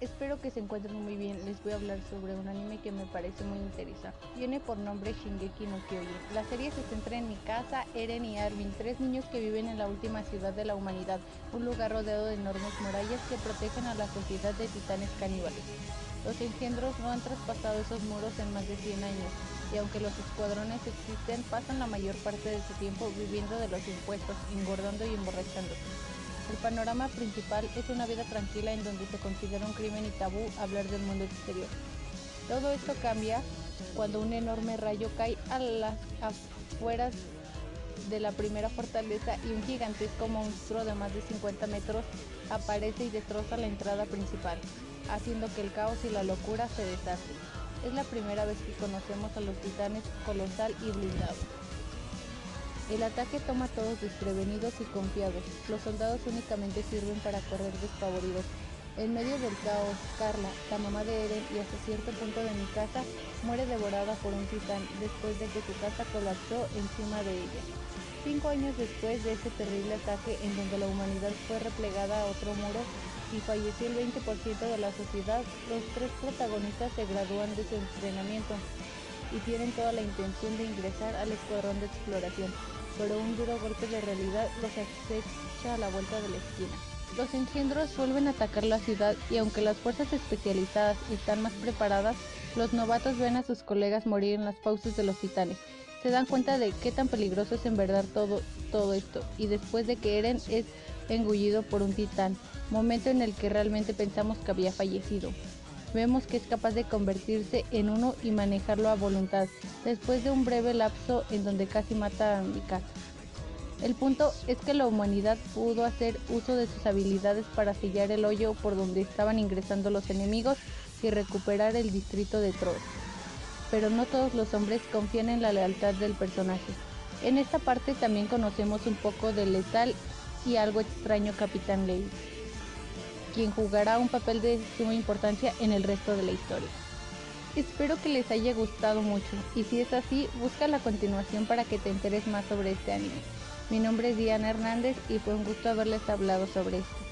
espero que se encuentren muy bien. Les voy a hablar sobre un anime que me parece muy interesante. Tiene por nombre Shingeki no Kyojin. La serie se centra en Mikasa, Eren y Armin, tres niños que viven en la última ciudad de la humanidad, un lugar rodeado de enormes murallas que protegen a la sociedad de titanes caníbales. Los engendros no han traspasado esos muros en más de 100 años, y aunque los escuadrones existen, pasan la mayor parte de su tiempo viviendo de los impuestos, engordando y emborrachándose. El panorama principal es una vida tranquila en donde se considera un crimen y tabú hablar del mundo exterior. Todo esto cambia cuando un enorme rayo cae a las afueras de la primera fortaleza y un gigantesco monstruo de más de 50 metros aparece y destroza la entrada principal, haciendo que el caos y la locura se desaten. Es la primera vez que conocemos a los titanes colosal y blindado. El ataque toma a todos desprevenidos y confiados. Los soldados únicamente sirven para correr despavoridos. En medio del caos, Carla, la mamá de Eren y hasta cierto punto de mi casa, muere devorada por un titán después de que su casa colapsó encima de ella. Cinco años después de ese terrible ataque en donde la humanidad fue replegada a otro muro y falleció el 20% de la sociedad, los tres protagonistas se gradúan de su entrenamiento y tienen toda la intención de ingresar al escuadrón de exploración, pero un duro golpe de realidad los acecha a la vuelta de la esquina. Los engendros vuelven a atacar la ciudad y aunque las fuerzas especializadas están más preparadas, los novatos ven a sus colegas morir en las pausas de los titanes. Se dan cuenta de qué tan peligroso es en verdad todo, todo esto y después de que Eren es engullido por un titán, momento en el que realmente pensamos que había fallecido vemos que es capaz de convertirse en uno y manejarlo a voluntad, después de un breve lapso en donde casi mata a Mikasa. El punto es que la humanidad pudo hacer uso de sus habilidades para sellar el hoyo por donde estaban ingresando los enemigos y recuperar el distrito de Troll. Pero no todos los hombres confían en la lealtad del personaje. En esta parte también conocemos un poco del letal y algo extraño Capitán Levi quien jugará un papel de suma importancia en el resto de la historia. Espero que les haya gustado mucho y si es así, busca la continuación para que te enteres más sobre este anime. Mi nombre es Diana Hernández y fue un gusto haberles hablado sobre esto.